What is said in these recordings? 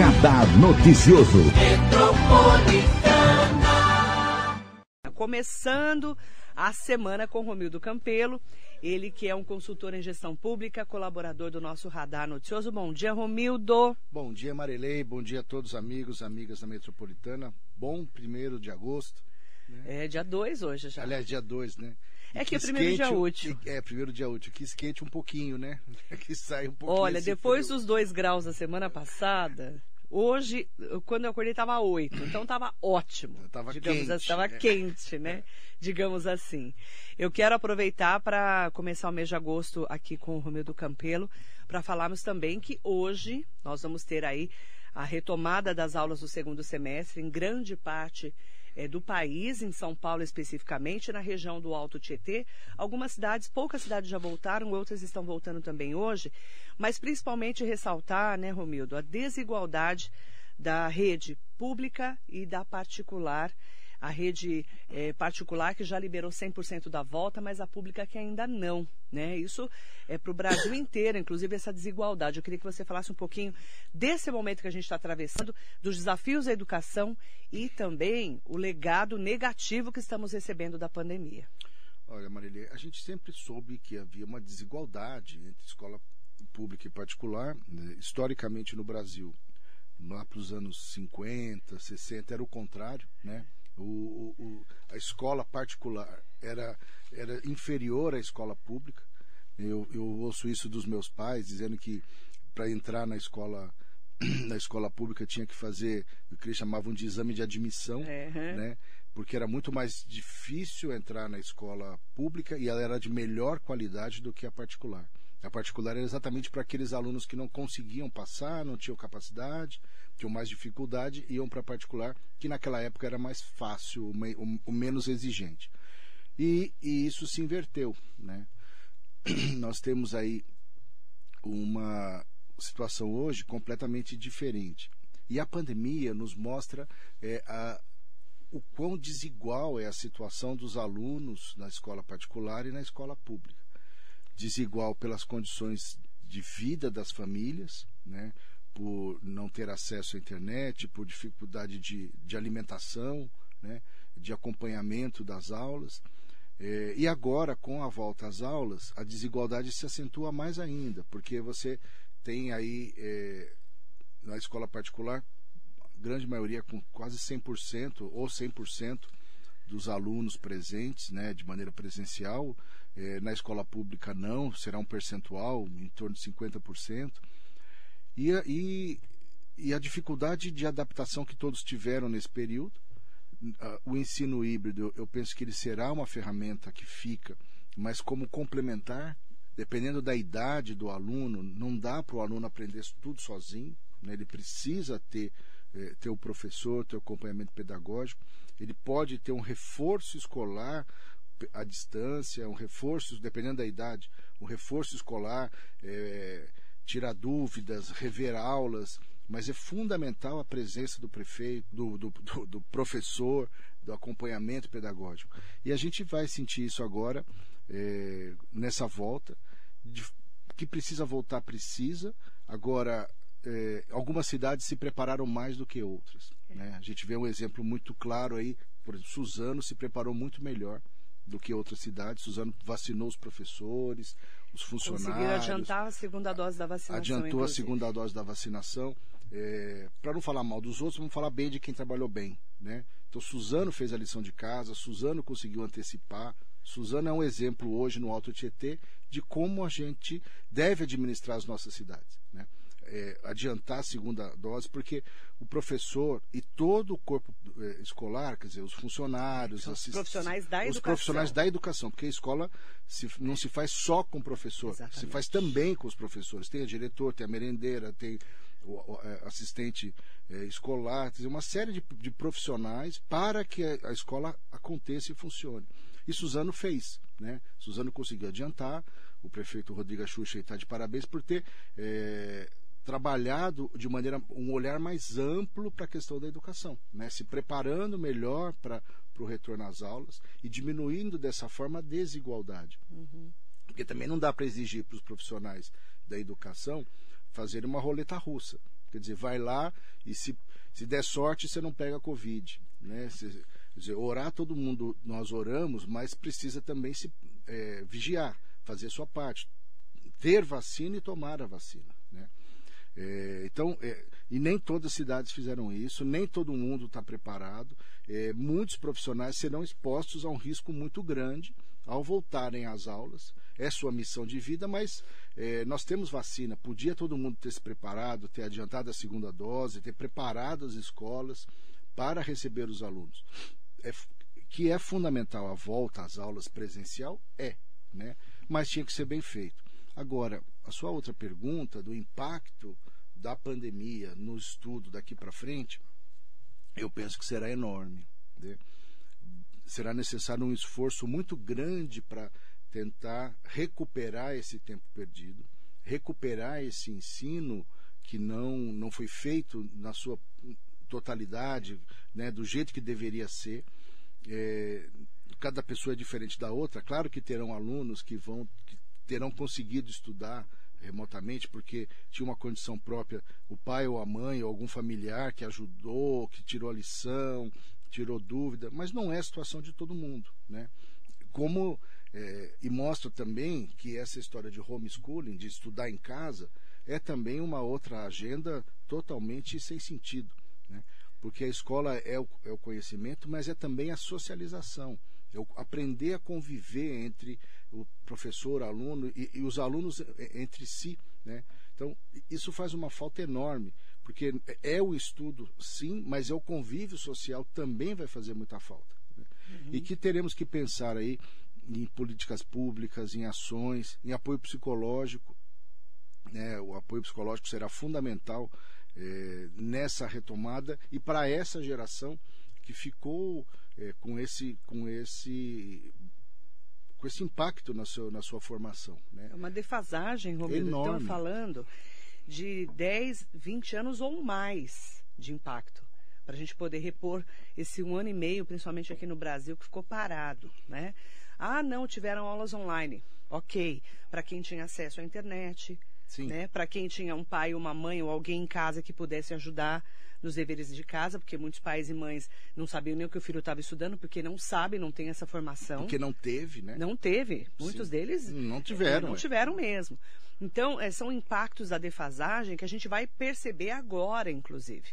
Radar Noticioso. Começando a semana com Romildo Campelo, ele que é um consultor em gestão pública, colaborador do nosso Radar Noticioso. Bom dia, Romildo. Bom dia, Marilei. Bom dia a todos os amigos, amigas da Metropolitana. Bom primeiro de agosto. Né? É dia 2 hoje já. Aliás, dia 2, né? É que é primeiro dia útil. É, primeiro dia útil. Que esquente um pouquinho, né? Que sai um pouquinho. Olha, depois frio. dos dois graus da semana passada, hoje, quando eu acordei, estava 8. Então estava ótimo. Estava quente. Estava né? quente, né? Digamos assim. Eu quero aproveitar para começar o mês de agosto aqui com o Romildo Campelo, para falarmos também que hoje nós vamos ter aí a retomada das aulas do segundo semestre, em grande parte é, do país, em São Paulo especificamente, na região do Alto Tietê. Algumas cidades, poucas cidades já voltaram, outras estão voltando também hoje, mas principalmente ressaltar, né, Romildo, a desigualdade da rede pública e da particular a rede é, particular que já liberou 100% da volta, mas a pública que ainda não. Né? Isso é para o Brasil inteiro, inclusive essa desigualdade. Eu queria que você falasse um pouquinho desse momento que a gente está atravessando, dos desafios da educação e também o legado negativo que estamos recebendo da pandemia. Olha, Marília, a gente sempre soube que havia uma desigualdade entre escola pública e particular, né? historicamente no Brasil. Lá para os anos 50, 60, era o contrário, né? O, o, a escola particular era, era inferior à escola pública. Eu, eu ouço isso dos meus pais, dizendo que para entrar na escola na escola pública tinha que fazer o que eles chamavam de exame de admissão, uhum. né? porque era muito mais difícil entrar na escola pública e ela era de melhor qualidade do que a particular. A particular era exatamente para aqueles alunos que não conseguiam passar, não tinham capacidade, tinham mais dificuldade, iam para a particular, que naquela época era mais fácil, o, menos exigente. E, e, isso se inverteu. Né? Nós temos aí uma situação hoje completamente diferente. E a pandemia nos mostra é, a, o quão desigual é a situação dos alunos na escola particular e na escola pública desigual pelas condições de vida das famílias, né? por não ter acesso à internet, por dificuldade de, de alimentação, né? de acompanhamento das aulas. É, e agora, com a volta às aulas, a desigualdade se acentua mais ainda, porque você tem aí, é, na escola particular, grande maioria com quase 100% ou 100% dos alunos presentes, né, de maneira presencial, é, na escola pública não, será um percentual em torno de 50%. E, e, e a dificuldade de adaptação que todos tiveram nesse período, o ensino híbrido, eu penso que ele será uma ferramenta que fica, mas como complementar, dependendo da idade do aluno, não dá para o aluno aprender tudo sozinho, né? ele precisa ter, é, ter o professor, ter o acompanhamento pedagógico, ele pode ter um reforço escolar à distância, um reforço, dependendo da idade, um reforço escolar, é, tirar dúvidas, rever aulas, mas é fundamental a presença do prefeito, do, do, do, do professor, do acompanhamento pedagógico. E a gente vai sentir isso agora, é, nessa volta, de, que precisa voltar, precisa. Agora, é, algumas cidades se prepararam mais do que outras. Né? A gente vê um exemplo muito claro aí, por exemplo, Suzano se preparou muito melhor do que outras cidades. Suzano vacinou os professores, os funcionários. Conseguiram adiantar a segunda dose da vacinação. Adiantou inclusive. a segunda dose da vacinação. É, Para não falar mal dos outros, vamos falar bem de quem trabalhou bem. Né? Então, Suzano fez a lição de casa, Suzano conseguiu antecipar. Suzano é um exemplo hoje no Alto Tietê de como a gente deve administrar as nossas cidades. Né? É, adiantar a segunda dose, porque o professor e todo o corpo é, escolar, quer dizer, os funcionários, os profissionais da os educação. profissionais da educação, porque a escola se, não se faz só com o professor, Exatamente. se faz também com os professores. Tem a diretor, tem a merendeira, tem o, é, assistente é, escolar, uma série de, de, profissionais para que a, a escola aconteça e funcione. E Suzano fez, né? Suzano conseguiu adiantar, o prefeito Rodrigo Xuxa está de parabéns por ter é, trabalhado de maneira um olhar mais amplo para a questão da educação, né? se preparando melhor para o retorno às aulas e diminuindo dessa forma a desigualdade. Uhum. Porque também não dá para exigir para os profissionais da educação fazerem uma roleta russa. Quer dizer, vai lá e se, se der sorte, você não pega Covid. Né? Se, quer dizer, orar todo mundo, nós oramos, mas precisa também se é, vigiar, fazer a sua parte. Ter vacina e tomar a vacina. É, então, é, e nem todas as cidades fizeram isso, nem todo mundo está preparado. É, muitos profissionais serão expostos a um risco muito grande ao voltarem às aulas. É sua missão de vida, mas é, nós temos vacina. Podia todo mundo ter se preparado, ter adiantado a segunda dose, ter preparado as escolas para receber os alunos. É, que é fundamental a volta às aulas presencial, é, né? mas tinha que ser bem feito. Agora, a sua outra pergunta do impacto da pandemia no estudo daqui para frente, eu penso que será enorme. Né? Será necessário um esforço muito grande para tentar recuperar esse tempo perdido, recuperar esse ensino que não, não foi feito na sua totalidade, né, do jeito que deveria ser. É, cada pessoa é diferente da outra. Claro que terão alunos que vão que terão conseguido estudar remotamente porque tinha uma condição própria, o pai ou a mãe ou algum familiar que ajudou, que tirou a lição, tirou dúvida, mas não é a situação de todo mundo, né? Como é, e mostra também que essa história de homeschooling, de estudar em casa, é também uma outra agenda totalmente sem sentido, né? Porque a escola é o, é o conhecimento, mas é também a socialização, é o aprender a conviver entre o professor, aluno e, e os alunos entre si. Né? Então, isso faz uma falta enorme, porque é o estudo, sim, mas é o convívio social também vai fazer muita falta. Né? Uhum. E que teremos que pensar aí em políticas públicas, em ações, em apoio psicológico. Né? O apoio psicológico será fundamental é, nessa retomada e para essa geração que ficou é, com esse com esse com esse impacto na, seu, na sua formação. Né? É uma defasagem, Romero. Estamos falando de 10, 20 anos ou mais de impacto. Para a gente poder repor esse um ano e meio, principalmente aqui no Brasil, que ficou parado. Né? Ah, não, tiveram aulas online. Ok. Para quem tinha acesso à internet, né? para quem tinha um pai, uma mãe ou alguém em casa que pudesse ajudar nos deveres de casa, porque muitos pais e mães não sabiam nem o que o filho estava estudando, porque não sabem, não tem essa formação. Porque não teve, né? Não teve. Muitos Sim. deles não tiveram. Não é. tiveram mesmo. Então, é, são impactos da defasagem que a gente vai perceber agora, inclusive.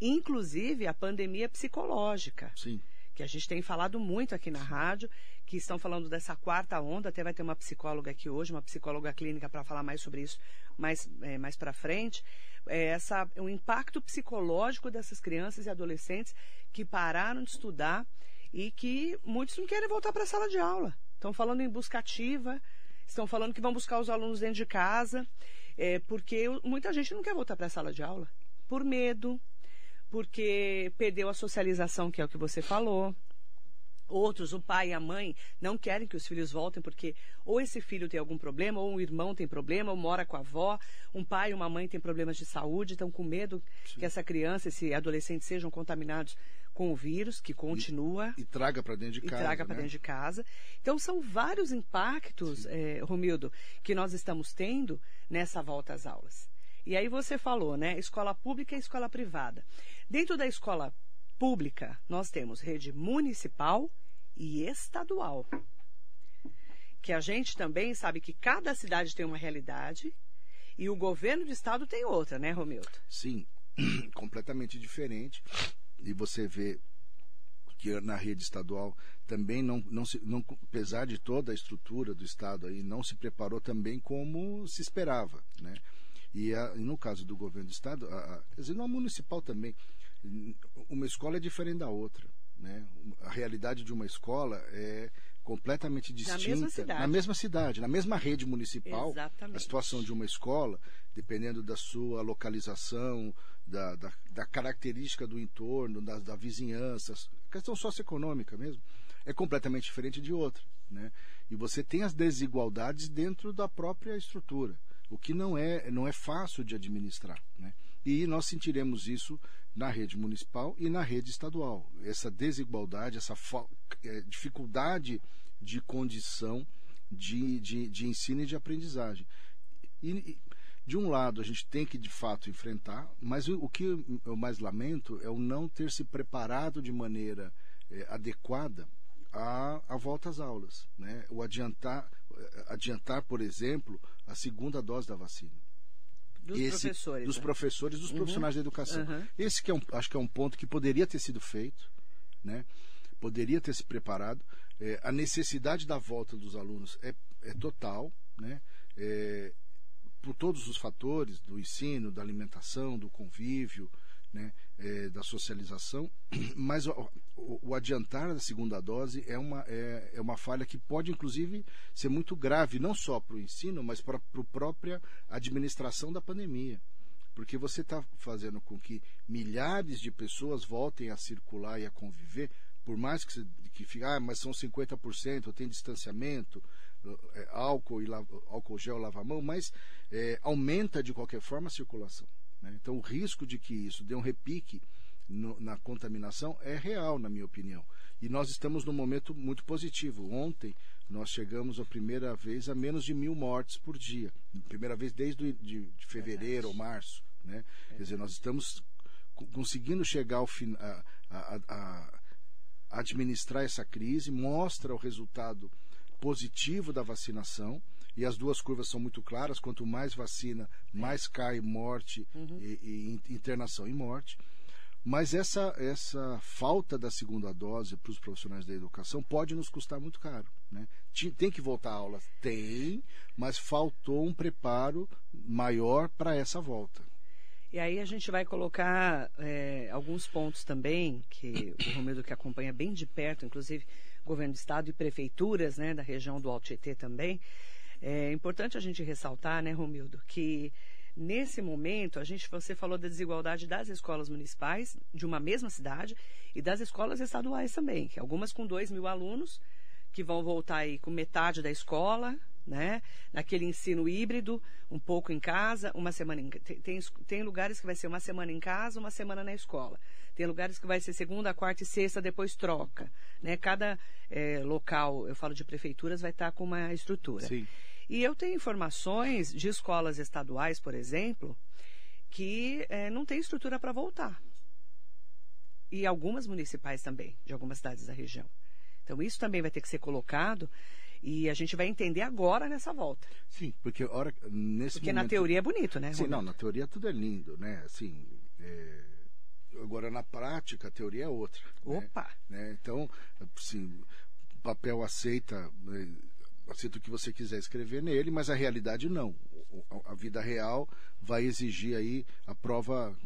Inclusive a pandemia psicológica. Sim. Que a gente tem falado muito aqui na rádio, que estão falando dessa quarta onda. Até vai ter uma psicóloga aqui hoje, uma psicóloga clínica, para falar mais sobre isso mais, é, mais para frente é, essa, o impacto psicológico dessas crianças e adolescentes que pararam de estudar e que muitos não querem voltar para a sala de aula. Estão falando em busca ativa, estão falando que vão buscar os alunos dentro de casa, é, porque muita gente não quer voltar para a sala de aula por medo, porque perdeu a socialização, que é o que você falou, Outros, o pai e a mãe, não querem que os filhos voltem porque ou esse filho tem algum problema, ou um irmão tem problema, ou mora com a avó, um pai e uma mãe têm problemas de saúde, estão com medo Sim. que essa criança, esse adolescente sejam contaminados com o vírus, que continua. E, e traga para dentro de casa. E traga né? para dentro de casa. Então, são vários impactos, é, Romildo, que nós estamos tendo nessa volta às aulas. E aí você falou, né? Escola pública e escola privada. Dentro da escola pública, nós temos rede municipal e estadual. Que a gente também sabe que cada cidade tem uma realidade e o governo do estado tem outra, né, Romildo? Sim, completamente diferente. E você vê que na rede estadual também não, não, se, não apesar de toda a estrutura do estado aí não se preparou também como se esperava, né? E, a, e no caso do governo do estado, a, a, municipal também, uma escola é diferente da outra. Né? A realidade de uma escola é completamente distinta. Na mesma cidade. Na mesma, cidade, na mesma rede municipal. Exatamente. A situação de uma escola, dependendo da sua localização, da, da, da característica do entorno, da, da vizinhança, questão socioeconômica mesmo, é completamente diferente de outra. Né? E você tem as desigualdades dentro da própria estrutura, o que não é, não é fácil de administrar. Né? E nós sentiremos isso na rede municipal e na rede estadual. Essa desigualdade, essa é, dificuldade de condição de, de, de, ensino e de aprendizagem. E, de um lado, a gente tem que de fato enfrentar, mas o, o que eu mais lamento é o não ter se preparado de maneira é, adequada à, à volta às aulas. Né? O adiantar, adiantar, por exemplo, a segunda dose da vacina. Dos Esse, professores. dos né? professores, dos Uhum. profissionais da educação. Uhum. Esse que é um, acho que é um ponto que poderia ter sido feito, né? Poderia ter se preparado. É, a necessidade da volta dos alunos é, é total, né? É, por todos os fatores do ensino, da alimentação, do convívio, né? É, da socialização, mas o, o- adiantar da segunda dose é uma, é, é uma falha que pode, inclusive, ser muito grave, não só para o ensino, mas para a própria administração da pandemia porque você está fazendo com que milhares de pessoas voltem a circular e a conviver, por mais que, que fique, ah, mas são 50%, tem distanciamento, é, álcool, e álcool gel, lava a mão, mas é, aumenta de qualquer forma a circulação. Né? Então o risco de que isso dê um repique no- na contaminação é real, na minha opinião. E nós estamos num momento muito positivo. Ontem nós chegamos a primeira vez a menos de mil mortes por dia. Primeira vez desde de, de fevereiro ou março. Né? Quer dizer, nós estamos co- conseguindo chegar ao fim, a- a- a administrar essa crise, mostra o resultado positivo da vacinação. E as duas curvas são muito claras: quanto mais vacina, mais cai morte e, e in- internação e morte. Mas essa, essa falta da segunda dose para os profissionais da educação pode nos custar muito caro. Né? Tem que voltar a aula? Tem, mas faltou um preparo maior para essa volta. E aí a gente vai colocar é, alguns pontos também, que o Romildo que acompanha bem de perto, inclusive governo do estado e prefeituras né, da região do Alto Tietê também. É importante a gente ressaltar, né, Romildo, que nesse momento, a gente, você falou da desigualdade das escolas municipais de uma mesma cidade e das escolas estaduais também, algumas com 2 mil alunos, que vão voltar aí com metade da escola, né? Naquele ensino híbrido, um pouco em casa, uma semana em tem, tem, lugares que vai ser uma semana em casa, uma semana na escola. Tem lugares que vai ser segunda, quarta e sexta, depois troca. Né? Cada eh, local, eu falo de prefeituras, vai estar com uma estrutura. Sim. E eu tenho informações de escolas estaduais, por exemplo, que eh, não tem estrutura para voltar. E algumas municipais também, de algumas cidades da região. Então, isso também vai ter que ser colocado e a gente vai entender agora nessa volta. Sim, porque hora, nesse Porque na momento- teoria é bonito, né? Sim, não, na teoria tudo é lindo, né? Assim, é, agora na prática a teoria é outra. né? Opa! Né? Então, assim, o papel aceita, eh, aceita o que você quiser escrever nele, mas a realidade não. A vida real vai exigir aí a prova,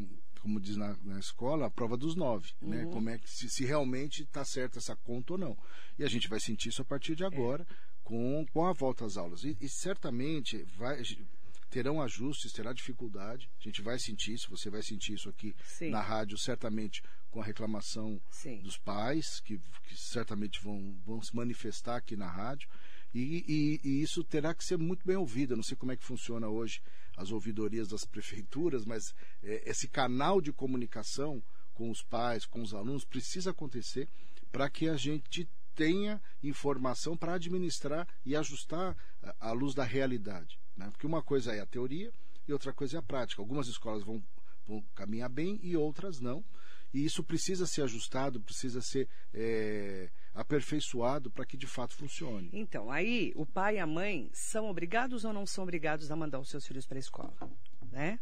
como diz na, na escola, a prova dos nove, né? Uhum. Como é que se, se realmente está certa essa conta ou não. E a gente vai sentir isso a partir É. de agora, com, com a volta às aulas. E, e certamente vai terão ajustes, terá dificuldade. A gente vai sentir isso, você vai sentir isso aqui Sim. na rádio, certamente com a reclamação Sim. dos pais, que, que certamente vão, vão se manifestar aqui na rádio. E, e- e isso terá que ser muito bem ouvido. Eu não sei como é que funciona hoje as ouvidorias das prefeituras, mas é, esse canal de comunicação com os pais, com os alunos, precisa acontecer para que a gente tenha informação para administrar e ajustar à luz da realidade. Né? Porque uma coisa é a teoria e outra coisa é a prática. Algumas escolas vão, vão caminhar bem e outras não. E isso precisa ser ajustado, precisa ser é, aperfeiçoado para que de fato funcione. Então, aí o pai e a mãe são obrigados ou não são obrigados a mandar os seus filhos para a escola? Né?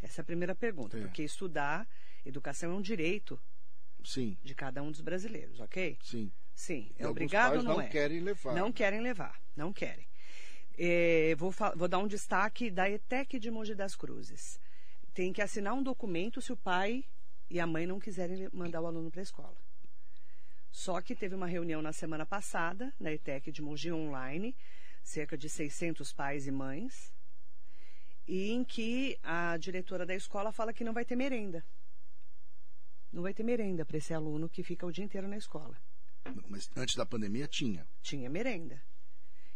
Essa é a primeira pergunta. É. Porque estudar, educação é um direito Sim, de cada um dos brasileiros, ok? sim. Sim. E É alguns obrigado ou não, não é? querem levar. Não querem levar, não querem. É, vou, vou dar um destaque da ETEC de Mogi das Cruzes. Tem que assinar um documento se o pai e a mãe não quiserem mandar o aluno para a escola. Só que teve uma reunião na semana passada, na ETEC de Mogi Online, cerca de 600 pais e mães, e em que a diretora da escola fala que não vai ter merenda. Não vai ter merenda para esse aluno que fica o dia inteiro na escola Mas antes da pandemia tinha. tinha merenda.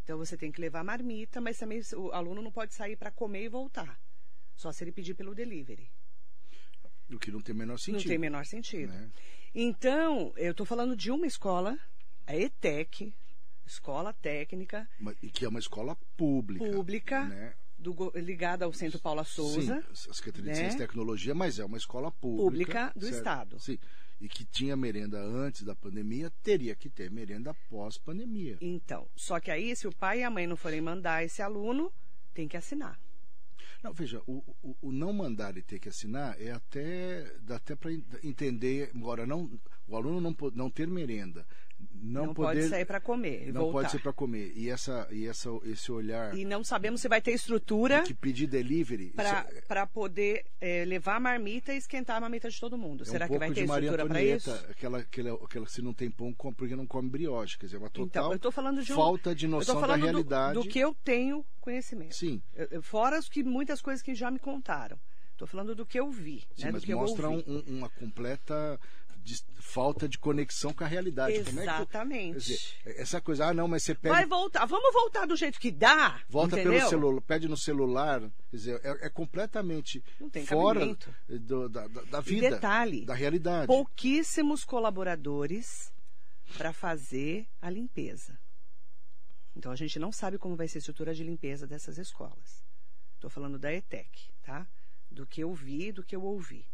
Então você tem que levar marmita, mas também o aluno não pode sair para comer e voltar. Só se ele pedir pelo delivery. O que não tem o menor sentido. Não tem menor sentido. né? Então, eu estou falando de uma escola, a ETEC, Escola Técnica, E que é uma escola pública. Pública. Né? do, ligada ao Centro Paula Souza. Sim, a Secretaria de né? Ciência e Tecnologia, mas é uma escola pública. Pública do certo? Estado. Sim. E que tinha merenda antes da pandemia, teria que ter merenda pós-pandemia. Então, só que aí, se o pai e a mãe não forem mandar esse aluno, tem que assinar. Não, veja, o, o, o não mandar e ter que assinar é até dá até para entender, agora não o aluno não, não ter merenda, não, Não, poder pode sair para comer e não voltar. pode ser para comer e essa e essa esse olhar E não sabemos se vai ter estrutura que pedir delivery isso é- para poder eh, levar a marmita e esquentar a marmita de todo mundo. é Será um que vai ter estrutura para isso? aquela, aquela, aquela se não tem pão, porque não come brioche, quer dizer, uma total Então, eu estou falando de um, falta de noção da falando do- realidade. do, que eu tenho conhecimento. Sim, Fora as que muitas coisas que já me contaram. Estou falando do que eu vi, sim né, mas que mostra um- uma completa dis- falta de conexão com a realidade. Como é que tu- Exatamente. quer dizer, essa coisa, ah, não, mas você pede Vai voltar. Vamos voltar do jeito que dá. Volta entendeu? pelo celular, pede no celular, quer dizer, é, é completamente fora do- da, da, da E vida, detalhe, da realidade. pouquíssimos colaboradores para fazer a limpeza. Então a gente não sabe como vai ser a estrutura de limpeza dessas escolas. Estou falando da ETEC, tá? Do que eu vi, do que eu ouvi.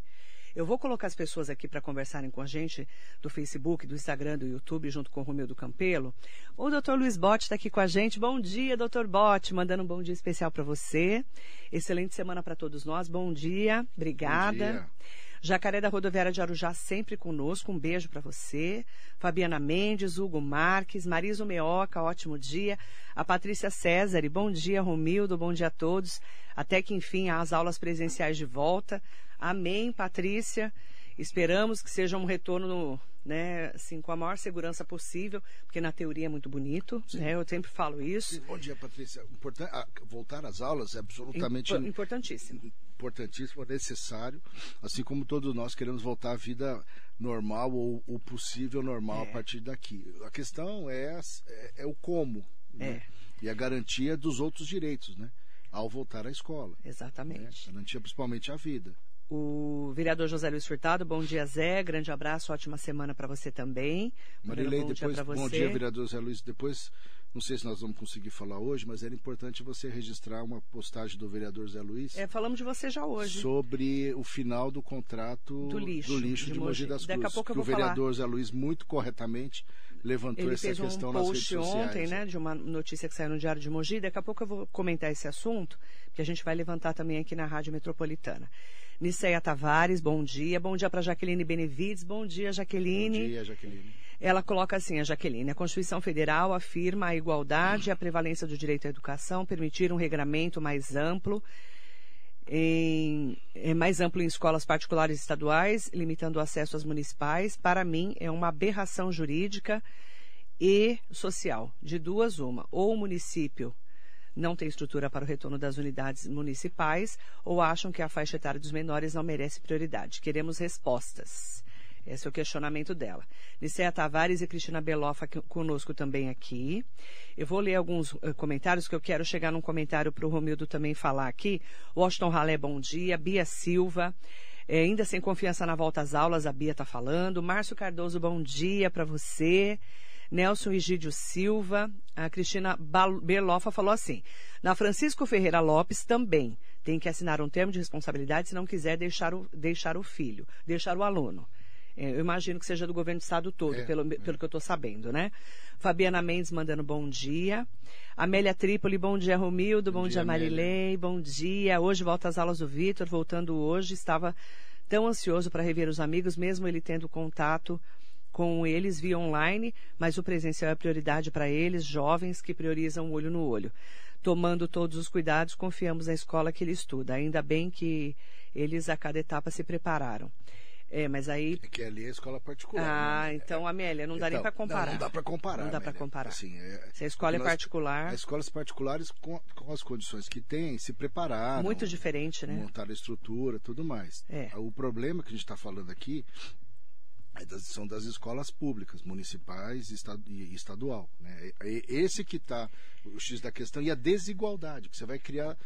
Eu vou colocar as pessoas aqui para conversarem com a gente do Facebook, do Instagram, do YouTube, junto com o Romeu do Campelo. O doutor Luiz Botti está aqui com a gente. Bom dia, doutor Botti. Mandando um bom dia especial para você. Excelente semana para todos nós. Bom dia. Obrigada. dia. Jacaré da Rodoviária de Arujá sempre conosco. Um beijo para você. Fabiana Mendes, Hugo Marques, Marisa Meoca, ótimo dia. A Patrícia César, bom dia, Romildo, bom dia a todos. Até que enfim as aulas presenciais de volta. Amém, Patrícia. Esperamos que seja um retorno, né, assim, com a maior segurança possível, porque na teoria é muito bonito, né? Eu sempre falo isso. Bom dia, Patrícia. Ah, voltar às aulas é absolutamente Impo- importantíssimo. Importantíssimo, necessário, assim como todos nós queremos voltar à vida normal ou o possível normal É. a partir daqui. A questão é, é, é o como né? É. e a garantia dos outros direitos, né? Ao voltar à escola. Né? Exatamente. Garantia principalmente a vida. O vereador José Luiz Furtado, bom dia, Zé. Grande abraço, ótima semana para você também. Marilei, bom depois, dia bom dia, vereador Zé Luiz. Depois, não sei se nós vamos conseguir falar hoje, mas era importante você registrar uma postagem do vereador Zé Luiz É, falamos de você já hoje. sobre o final do contrato Do lixo, de, de Mogi das Daqui a Cruzes. pouco eu que o vou falar. vereador Zé Luiz, muito corretamente, levantou Ele essa fez um questão nas redes sociais. ontem, né, de uma notícia que saiu no Diário de Mogi. Daqui a pouco eu vou comentar esse assunto, que a gente vai levantar também aqui na Rádio Metropolitana. Niceia Tavares, bom dia. Bom dia para Jaqueline Benevides. Bom dia, Jaqueline. Bom dia, Jaqueline. Ela coloca assim, a Jaqueline, a Constituição Federal afirma a igualdade e a prevalência do direito à educação, permitir um regramento mais amplo, em, é mais amplo em escolas particulares e estaduais, limitando o acesso às municipais, para mim é uma aberração jurídica e social. De duas, uma. Ou o município não tem estrutura para o retorno das unidades municipais, ou acham que a faixa etária dos menores não merece prioridade. Queremos respostas. Esse é o questionamento dela. Nicéia Tavares e Cristina Belofa conosco também aqui. Eu vou ler alguns eh, comentários, que eu quero chegar num comentário para o Romildo também falar aqui. Washington Ralé, bom dia. Bia Silva, eh, ainda sem confiança na volta às aulas, a Bia está falando. Márcio Cardoso, bom dia para você. Nelson Egídio Silva, a Cristina Belofa falou assim: na Francisco Ferreira Lopes também tem que assinar um termo de responsabilidade se não quiser deixar o, deixar o filho, deixar o aluno. É, Eu imagino que seja do governo do estado todo, É, pelo, pelo que eu estou sabendo, né? Fabiana Mendes mandando bom dia. Amélia Trípoli, bom dia, Romildo. Bom, Bom dia, dia. Marilei. Bom dia. Hoje volta às aulas do Vitor, voltando hoje. Estava tão ansioso para rever os amigos, mesmo ele tendo contato com eles via online, mas o presencial é prioridade para eles, jovens que priorizam o olho no olho. Tomando todos os cuidados, confiamos na escola que ele estuda. Ainda bem que eles a cada etapa se prepararam. É, mas aí. É que ali é a escola particular. Ah, né? então, Amélia, não dá nem Então, para comparar. Não, não dá para comparar. Não dá Amélia. comparar. Assim, é- Se a escola é particular, As escolas particulares, com, com as condições que têm, se prepararam. muito diferente, né? montar a estrutura, tudo mais. É. O problema que a gente está falando aqui é são das escolas públicas, municipais e esta- estadual. Né? Esse que está o X da questão e a desigualdade, que você vai criar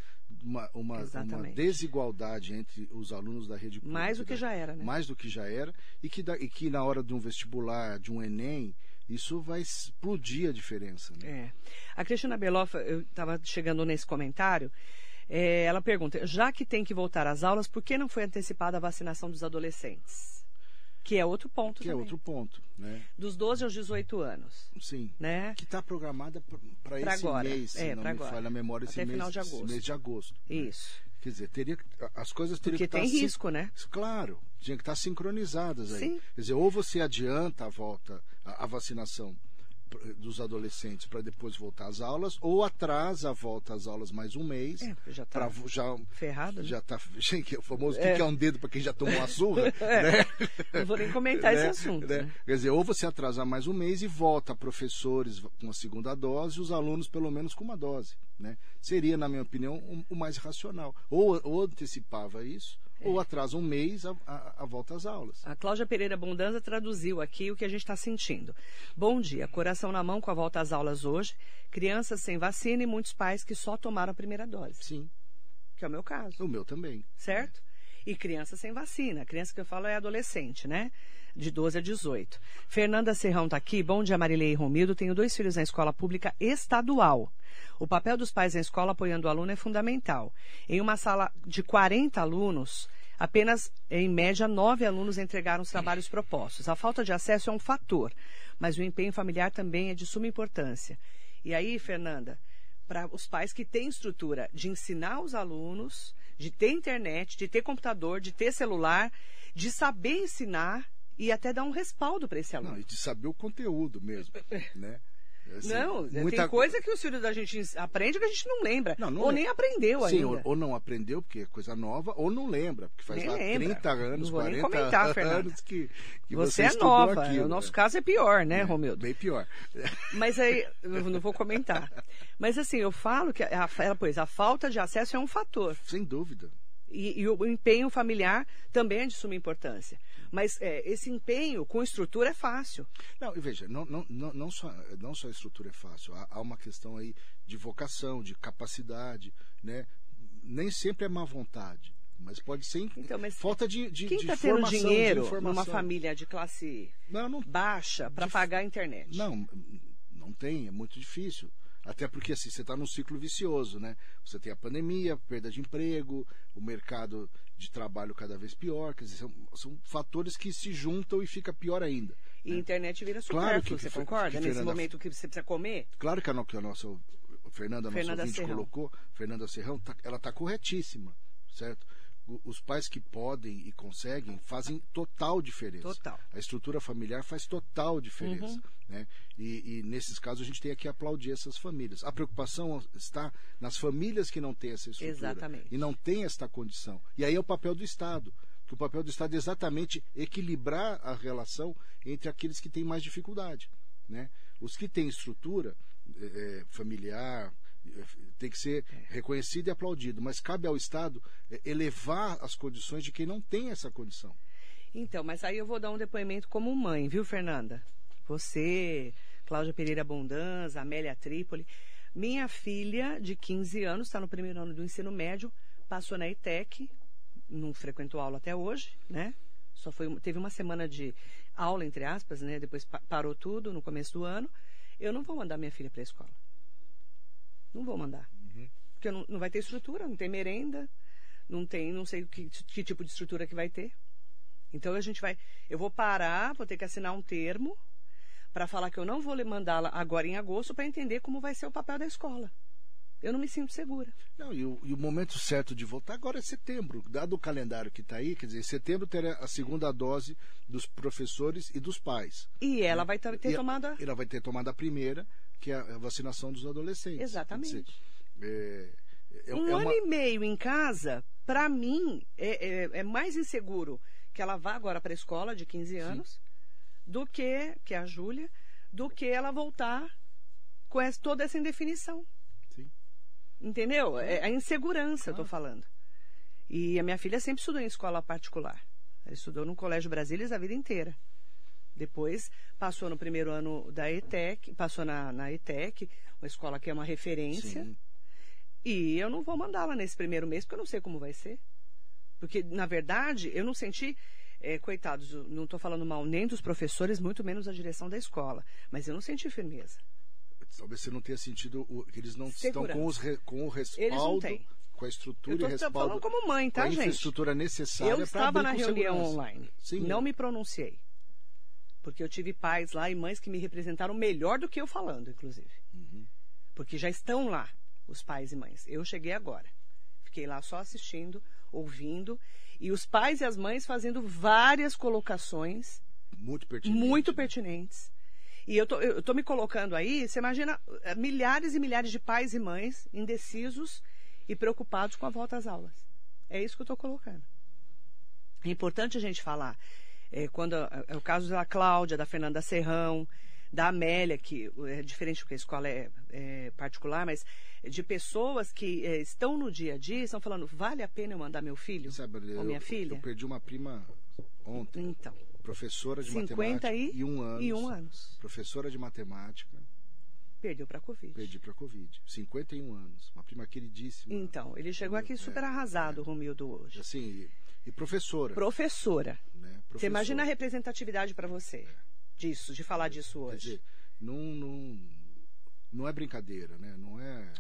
uma, uma, uma desigualdade entre os alunos da rede pública. Mais do que já era, né? Mais do que já era, e que, da- e que na hora de um vestibular, de um Enem, isso vai explodir a diferença. Né? É. A Cristina Belofa, eu estava chegando nesse comentário, É, ela pergunta: já que tem que voltar às aulas, por que não foi antecipada a vacinação dos adolescentes? Que é outro ponto Que é também. outro ponto, né? Dos 12 aos 18 anos, Sim. né? Que está programada para esse agora. mês, se É, não me agora. falha a memória, esse Até mês, final de esse agosto. mês de agosto. né? Isso. Quer dizer, teria, as coisas teriam Porque que tem estar sin- risco, né? Claro, tinha que estar sincronizadas aí. Sim. Quer dizer, ou você adianta a volta, a, a vacinação dos adolescentes para depois voltar às aulas, ou atrasa a volta às aulas mais um mês. É, já tá vo- já ferrado, né? já tá gente, o famoso É. que é um dedo para quem já tomou a surra, É. né? Não vou nem comentar esse Né? assunto. Né? né? Quer dizer, ou você atrasa mais um mês e volta professores com a segunda dose e os alunos pelo menos com uma dose. Né? Seria, na minha opinião, o, o mais racional. Ou, ou antecipava isso, É. ou atrasa um mês a, a- a volta às aulas. A Cláudia Pereira Bondanza traduziu aqui o que a gente está sentindo. Bom dia, coração na mão com a volta às aulas hoje, crianças sem vacina e muitos pais que só tomaram a primeira dose, Sim, que é o meu caso, o meu também. certo? E criança sem vacina. Criança que eu falo é adolescente, né? De 12 a 18. Fernanda Serrão está aqui. Bom dia, Marilei e Romildo. Tenho dois filhos na escola pública estadual. O papel dos pais na escola apoiando o aluno é fundamental. Em uma sala de 40 alunos, apenas, em média, nove alunos entregaram os trabalhos propostos. A falta de acesso é um fator, mas o empenho familiar também é de suma importância. E aí, Fernanda, para os pais que têm estrutura de ensinar os alunos, de ter internet, de ter computador, de ter celular, de saber ensinar e até dar um respaldo para esse Não, aluno. e de saber o conteúdo mesmo. né? Assim, Não, muita- tem coisa que os filhos da gente aprende que a gente não lembra. Não, não ou nem aprendeu Sim, ainda. ou, ou não aprendeu, porque é coisa nova, ou não lembra, porque faz Nem lá lembra. 30 anos, Não vou nem 40 comentar, Fernanda. anos que, que você, é estudou nova. aquilo, o nosso né? caso é pior, né, É, Romildo? Bem pior. Mas aí, eu não vou comentar. Mas assim, eu falo que a, pois, a falta de acesso é um fator. Sem dúvida. E, e o empenho familiar também é de suma importância. Mas é, esse empenho com estrutura é fácil. Não, e veja, não, não, não, não, só, não só a estrutura é fácil, há, há uma questão aí de vocação, de capacidade, né? Nem sempre é má vontade, mas pode ser Então, mas falta de, de, Quem de está tendo dinheiro numa família de classe Não, não, baixa para pagar a internet? não, não tem, é muito difícil. Até porque assim, você está num ciclo vicioso, né? Você tem a pandemia, perda de emprego, o mercado de trabalho cada vez pior, quer dizer, são, são fatores que se juntam e fica pior ainda. E a internet vira Claro supérfluo, que- você que- concorda? que Nesse Fernanda- momento que você precisa comer? Claro que a, no- que a nossa Fernanda, nossa Fernanda ouvinte, Serrão. colocou, Fernanda Serrão, tá- ela está corretíssima, certo? Os pais que podem e conseguem fazem total diferença. Total. A estrutura familiar faz total diferença. Uhum. Né? E, e nesses casos a gente tem que aplaudir essas famílias. A preocupação está nas famílias que não têm essa estrutura. Exatamente. E não têm esta condição. E aí é o papel do Estado. Que o papel do Estado é exatamente equilibrar a relação entre aqueles que têm mais dificuldade. Né? Os que têm estrutura eh, familiar tem que ser reconhecido e aplaudido, mas cabe ao Estado eh, elevar as condições de quem não tem essa condição. Então, mas aí eu vou dar um depoimento como mãe, viu, Fernanda? Você, Cláudia Pereira Bondanza, Amélia Trípoli. Minha filha, de 15 anos, está no primeiro ano do ensino médio, passou na ETEC, não frequentou aula até hoje, né? Só foi, teve uma semana de aula, entre aspas, né? Depois pa- parou tudo no começo do ano. Eu não vou mandar minha filha para a escola. Não vou mandar. Porque não, não vai ter estrutura, não tem merenda, não tem, não sei que, que tipo de estrutura que vai ter. Então a gente vai, eu vou parar, vou ter que assinar um termo para falar que eu não vou mandá-la agora em agosto para entender como vai ser o papel da escola. Eu não me sinto segura. Não, e, o, e o momento certo de voltar agora é setembro. Dado o calendário que está aí, quer dizer, em setembro terá a segunda dose dos professores e dos pais. E ela vai ter, ter E tomado a... Ela vai ter tomado a primeira, que é a vacinação dos adolescentes. Exatamente. Dizer, é, é- um é ano uma- e meio em casa, para mim, é, é- é mais inseguro que ela vá agora para a escola de 15 anos do que, que é a Júlia, do que ela voltar com essa- toda essa indefinição. Sim. Entendeu? É a insegurança, eu tô falando. E a minha filha sempre estudou em escola particular. Ela estudou no Colégio Brasília a vida inteira. Depois passou no primeiro ano da ETEC, passou na, na ETEC, uma escola que é uma referência. Sim. E eu não vou mandá-la nesse primeiro mês, porque eu não sei como vai ser. Porque, na verdade, eu não senti. eh, coitados, eu não estou falando mal nem dos professores, muito menos da direção da escola. Mas eu não senti firmeza. Talvez você não tenha sentido o- que eles não estão Segurança. com, os re- com o respaldo, com com a estrutura Eu e respaldo, falando como mãe, com tá, a gente? infraestrutura necessária Eu para estava abrir na com reunião online. Sim, não é. me pronunciei. Porque eu tive pais lá e mães que me representaram melhor do que eu falando, inclusive. Uhum. Porque já estão lá, os pais e mães. Eu cheguei agora. Fiquei lá só assistindo, ouvindo. E os pais e as mães fazendo várias colocações Muito pertinente. muito né? pertinentes. E eu tô, eu tô me colocando aí, você imagina eh, milhares e milhares de pais e mães indecisos e preocupados com a volta às aulas. É isso que eu estou colocando. É importante a gente falar. É, quando é o caso da Cláudia, da Fernanda Serrão, da Amélia, que é diferente porque a escola é, é particular, mas de pessoas que é, estão no dia a dia estão falando, vale a pena eu mandar meu filho Sabe, ou eu, minha filha? Eu perdi uma prima ontem, Então, professora de 50 matemática e, e um ano. e um anos. Professora de matemática, Perdeu para a Covid. perdi para Covid. 51 anos. Uma prima queridíssima. Então, ele chegou aqui super arrasado, o Romildo, hoje. Assim, e, professora. Professora. né? Você Professora. imagina a representatividade para você disso, de falar disso Quer hoje. dizer, não, não, não é brincadeira, né? Não é.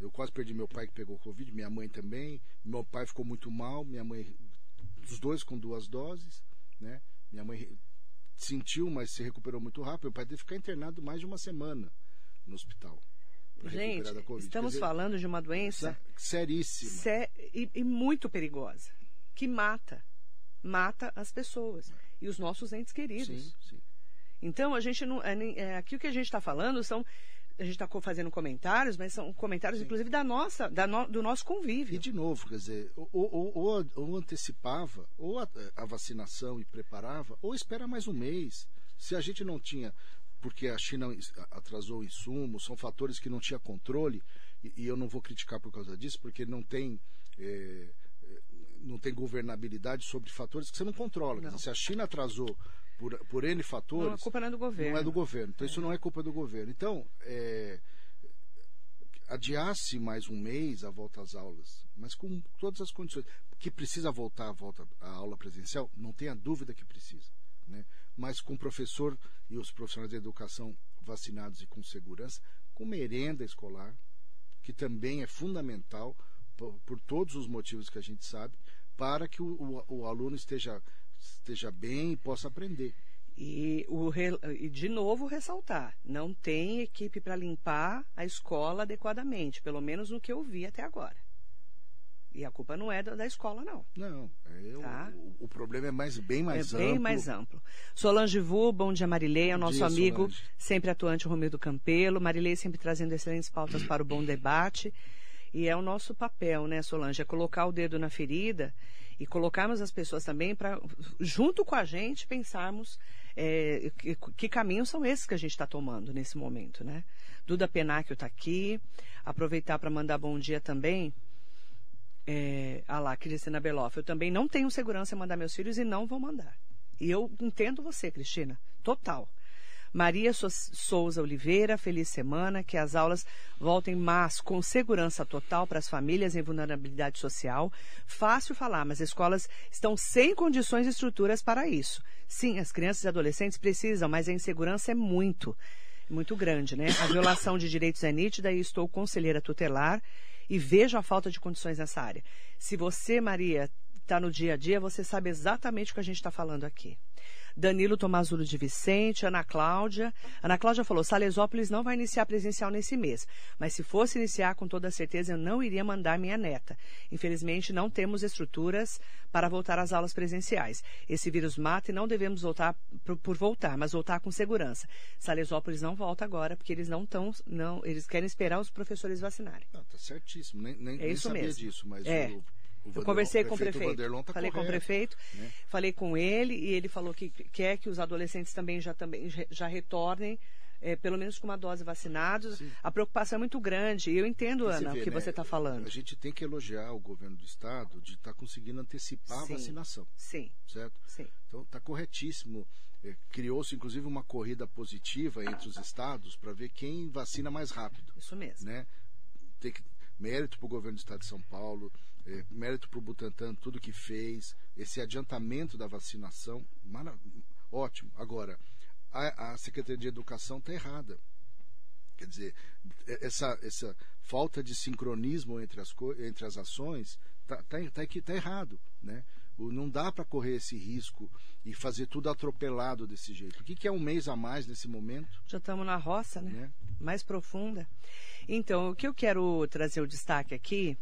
Eu quase perdi meu pai que pegou Covid, minha mãe também. Meu pai ficou muito mal, minha mãe. Os dois com duas doses, né? Minha mãe sentiu, mas se recuperou muito rápido. Meu pai teve que ficar internado mais de uma semana no hospital. Gente, estamos Quer dizer, falando de uma doença Seríssima. sé- e, e muito perigosa, que mata. Mata as pessoas e os nossos entes queridos. Sim, sim. Então, a gente não. É, é, aqui o que a gente está falando são. A gente está fazendo comentários, mas são comentários, Sim. inclusive, da nossa, da no- do nosso E convívio. de novo, quer dizer, ou, ou- ou- ou antecipava, ou a, a vacinação e preparava, ou espera mais um mês. Se a gente não tinha, porque a China atrasou o insumo, são fatores que não tinha controle, e, e eu não vou criticar por causa disso, porque não tem. eh, não tem governabilidade sobre fatores que você não controla. Não. dizer, se a China atrasou por, por N fatores. Não, a culpa não é do governo. Não é do governo. Então, isso não é culpa do governo. Então, é, adiasse mais um mês a volta às aulas, mas com todas as condições. Que precisa voltar à volta à aula presencial, não tenha dúvida que precisa. Né? Mas com o professor e os profissionais da educação vacinados e com segurança, com merenda escolar, que também é fundamental por, por todos os motivos que a gente sabe, para que o, o- o aluno esteja, esteja bem e possa aprender. E, o e, de novo, ressaltar: não tem equipe para limpar a escola adequadamente, pelo menos no que eu vi até agora. E a culpa não é da, da escola, não. Não, é, o- Tá. o, o problema é mais, bem mais é amplo. bem mais amplo. Solange Vu, bom dia, Marilei, é o nosso dia, amigo, Solange. sempre atuante, Romildo Campelo. Marilei sempre trazendo excelentes pautas para o bom debate. E é o nosso papel, né, Solange? É colocar o dedo na ferida e colocarmos as pessoas também para, junto com a gente, pensarmos é, que, que caminhos são esses que a gente está tomando nesse momento, né? Duda Penáquio está aqui. Aproveitar para mandar bom dia também. É, ah lá, Cristina Beloff. Eu também não tenho segurança em mandar meus filhos e não vou mandar. E eu entendo você, Cristina. Total. Maria So- Souza Oliveira, feliz semana, que as aulas voltem, mas com segurança total para as famílias em vulnerabilidade social. Fácil falar, mas as escolas estão sem condições e estruturas para isso. Sim, as crianças e adolescentes precisam, mas a insegurança é muito, muito grande, né? A violação de direitos é nítida e estou conselheira tutelar e vejo a falta de condições nessa área. Se você, Maria, está no dia a dia, você sabe exatamente o que a gente está falando aqui. Danilo Tomazulo de Vicente, Ana Cláudia. Ana Cláudia falou: Salesópolis não vai iniciar presencial nesse mês, mas se fosse iniciar, com toda certeza eu não iria mandar minha neta. Infelizmente, não temos estruturas para voltar às aulas presenciais. Esse vírus mata e não devemos voltar por, voltar, mas voltar com segurança. Salesópolis não volta agora, porque eles não estão. Não, eles querem esperar os professores vacinarem. Não, tá certíssimo. Nem, nem, É nem sabia mesmo. disso, mas É. o, o Eu Vanderlon- conversei com o prefeito prefeito. Vanderlon tá falei com o prefeito, né? falei com ele e ele falou que quer que os adolescentes também já, também já retornem, eh, pelo menos com uma dose vacinados. Sim. A preocupação é muito grande. E eu entendo, Ana, vê, o que né, você está falando. A gente tem que elogiar o governo do estado de estar conseguindo antecipar Sim. a vacinação, Sim, certo? sim. Então está corretíssimo. É, Criou-se inclusive uma corrida positiva entre os estados para ver quem vacina mais rápido. Isso mesmo. né? Tem que, mérito para o governo do estado de São Paulo, é, mérito para o Butantan, tudo que fez, esse adiantamento da vacinação, mara- ótimo. Agora, a, a Secretaria de Educação está errada. Quer dizer, essa, essa falta de sincronismo entre as, entre as ações está tá, tá, tá, tá errado. Né? Não dá para correr esse risco e fazer tudo atropelado desse jeito. O que, que é um mês a mais nesse momento? Já estamos na roça, né? né? Mais profunda. Então, o que eu quero trazer o destaque aqui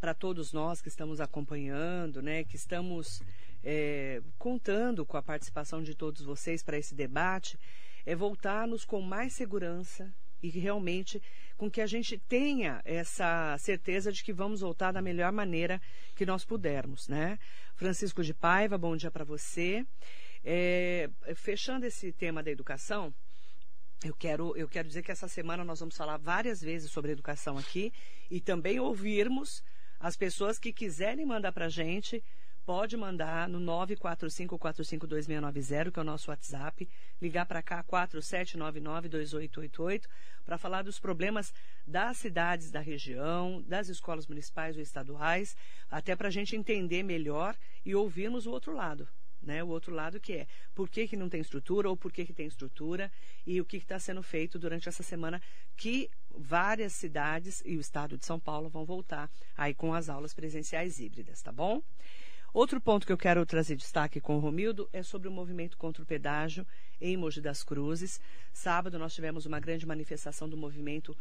para todos nós que estamos acompanhando, né, que estamos é, contando com a participação de todos vocês para esse debate, é voltar-nos com mais segurança e realmente com que a gente tenha essa certeza de que vamos voltar da melhor maneira que nós pudermos, né? Francisco de Paiva, bom dia para você. É, fechando esse tema da educação, eu quero, eu quero dizer que essa semana nós vamos falar várias vezes sobre educação aqui e também ouvirmos as pessoas que quiserem mandar para a gente pode mandar no 945452690, que é o nosso WhatsApp, ligar para cá 47992888 para falar dos problemas das cidades da região, das escolas municipais ou estaduais, até para a gente entender melhor e ouvirmos o outro lado. Né, o outro lado que é por que, que não tem estrutura ou por que, que tem estrutura e o que está sendo feito durante essa semana que várias cidades e o estado de São Paulo vão voltar aí com as aulas presenciais híbridas, tá bom? Outro ponto que eu quero trazer destaque com o Romildo é sobre o movimento contra o pedágio em Mogi das Cruzes. Sábado nós tivemos uma grande manifestação do movimento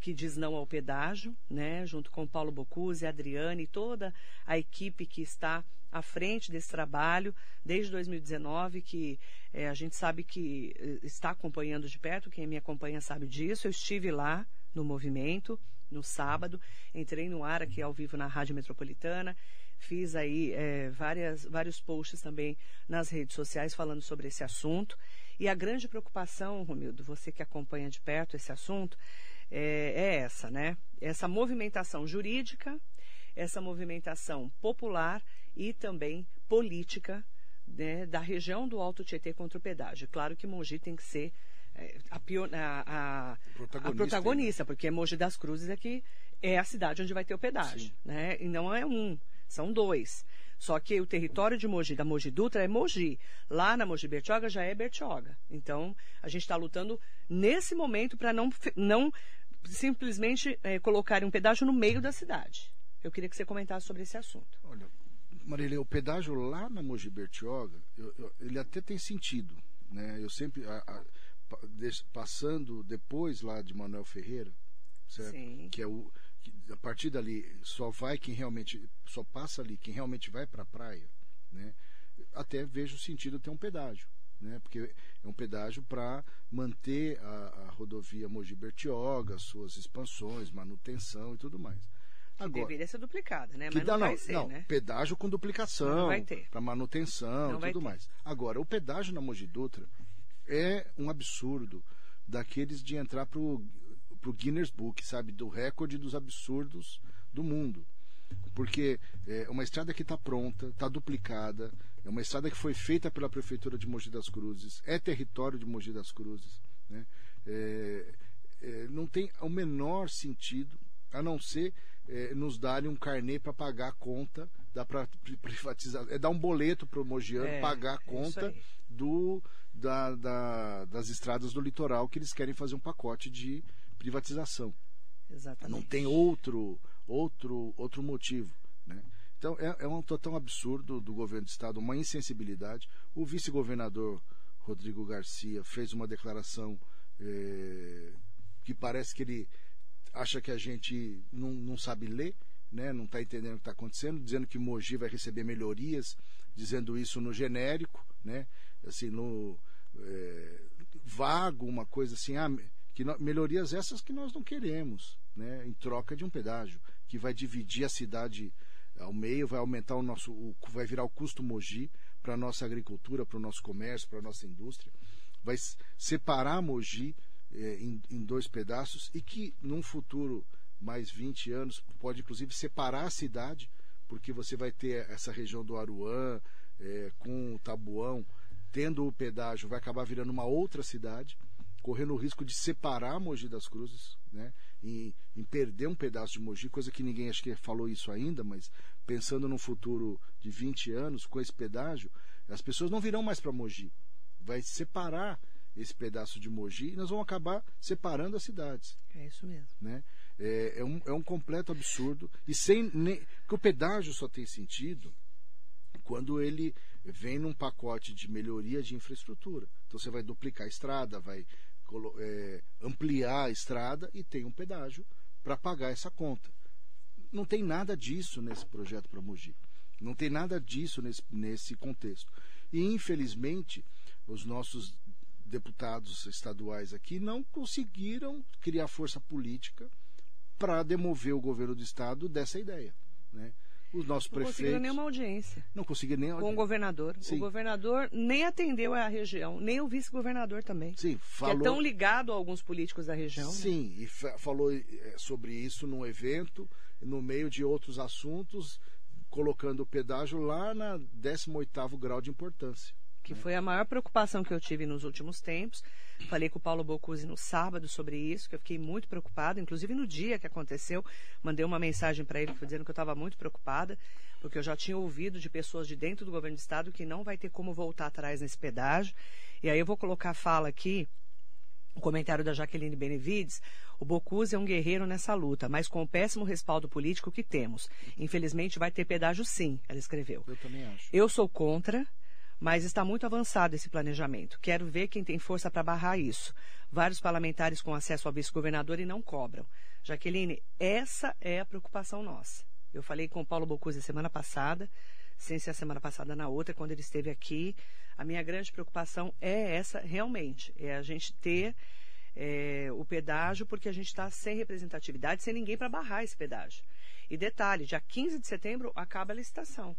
que diz não ao pedágio, né, junto com Paulo Bocuse, Adriane e toda a equipe que está à frente desse trabalho desde 2019, que é, a gente sabe que eh, está acompanhando de perto, quem me acompanha sabe disso. Eu estive lá no movimento no sábado, entrei no ar aqui ao vivo na Rádio Metropolitana Fiz aí é, várias, vários posts também nas redes sociais falando sobre esse assunto. E a grande preocupação, Romildo, você que acompanha de perto esse assunto, é, é essa, né? Essa movimentação jurídica, essa movimentação popular e também política né, da região do Alto Tietê contra o pedágio. Claro que Mogi tem que ser é, a, a, a, protagonista, a protagonista porque Mogi das Cruzes é que é a cidade onde vai ter o pedágio, né? E não é um, são dois. Só que o território de Mogi, da Mogi Dutra, é Mogi. Lá na Mogi Bertioga já é Bertioga. Então, a gente está lutando nesse momento para não, não simplesmente é, colocar um pedágio no meio da cidade. Eu queria que você comentasse sobre esse assunto. Olha, Marília, o pedágio lá na Mogi Bertioga, eu, eu, ele até tem sentido. Né? Eu sempre, a, a, passando depois lá de Manuel Ferreira, certo? Sim. que é o a partir dali só vai quem realmente só passa ali quem realmente vai para a praia, né? Até vejo sentido ter um pedágio, né? Porque é um pedágio para manter a, a, rodovia Mogi Bertioga, suas expansões, manutenção e tudo mais. Agora, deveria ser duplicada, né? Mas não, não, vai ser, não, né? pedágio com duplicação, para manutenção e tudo mais. Agora, o pedágio na Mogi Dutra é um absurdo daqueles de entrar para o pro Guinness Book, sabe, do recorde dos absurdos do mundo. Porque é uma estrada que está pronta, está duplicada, é uma estrada que foi feita pela prefeitura de Mogi das Cruzes, é território de Mogi das Cruzes, né? É, é, não tem o menor sentido a não ser é, nos darem um carnê para pagar a conta, dá para privatizar, é dar um boleto para o mogiano é, pagar a conta do, da, da, das estradas do litoral que eles querem fazer um pacote de privatização. Exatamente. Não tem outro, outro, outro motivo. Né? Então é, é um total absurdo do governo do estado, uma insensibilidade. O vice-governador Rodrigo Garcia fez uma declaração é, que parece que ele acha que a gente não, não sabe ler, né? não está entendendo o que está acontecendo, dizendo que Mogi vai receber melhorias, dizendo isso no genérico, né? assim, no é, vago, uma coisa assim, ah, que melhorias essas que nós não queremos, né, em troca de um pedágio que vai dividir a cidade ao meio, vai aumentar o nosso, o, vai virar o custo Mogi para a nossa agricultura, para o nosso comércio, para a nossa indústria, vai separar Mogi eh, em, em dois pedaços e que num futuro mais 20 anos pode inclusive separar a cidade, porque você vai ter essa região do Aruã eh, com o Tabuão tendo o pedágio, vai acabar virando uma outra cidade correndo o risco de separar Mogi das Cruzes, né? Em, em, perder um pedaço de Mogi, coisa que ninguém acho que falou isso ainda, mas pensando no futuro de 20 anos com esse pedágio, as pessoas não virão mais para Mogi. Vai separar esse pedaço de Mogi e nós vamos acabar separando as cidades. É isso mesmo. Né? É, é, um, é um completo absurdo. E sem nem. Porque o pedágio só tem sentido quando ele vem num pacote de melhoria de infraestrutura. Então você vai duplicar a estrada, vai é, ampliar a estrada e tem um pedágio para pagar essa conta. Não tem nada disso nesse projeto para Mogi. Não tem nada disso nesse, nesse contexto. E, infelizmente, os nossos deputados estaduais aqui não conseguiram criar força política para demover o governo do estado dessa ideia. Né? Os nossos não prefeitos. Não conseguiram nenhuma audiência. Não conseguiram nem Com o governador. Sim. O governador nem atendeu a região, nem o vice-governador também. Sim, falou. Que é tão ligado a alguns políticos da região. Né? Sim, né? e falou eh, sobre isso num evento, no meio de outros assuntos, colocando o pedágio lá na 18 grau de importância que foi a maior preocupação que eu tive nos últimos tempos. Falei com o Paulo Bocuse no sábado sobre isso, que eu fiquei muito preocupada. Inclusive no dia que aconteceu, mandei uma mensagem para ele dizendo que eu estava muito preocupada, porque eu já tinha ouvido de pessoas de dentro do governo do estado que não vai ter como voltar atrás nesse pedágio. E aí eu vou colocar a fala aqui, o comentário da Jaqueline Benevides. O Bocuse é um guerreiro nessa luta, mas com o péssimo respaldo político que temos. Infelizmente vai ter pedágio sim, ela escreveu. Eu também acho. Eu sou contra mas está muito avançado esse planejamento. Quero ver quem tem força para barrar isso. Vários parlamentares com acesso ao vice-governador e não cobram. Jaqueline, essa é a preocupação nossa. Eu falei com o Paulo Bocuse semana passada, sem ser a semana passada na outra, quando ele esteve aqui. A minha grande preocupação é essa, realmente, é a gente ter é, o pedágio, porque a gente está sem representatividade, sem ninguém para barrar esse pedágio. E detalhe, dia 15 de setembro acaba a licitação.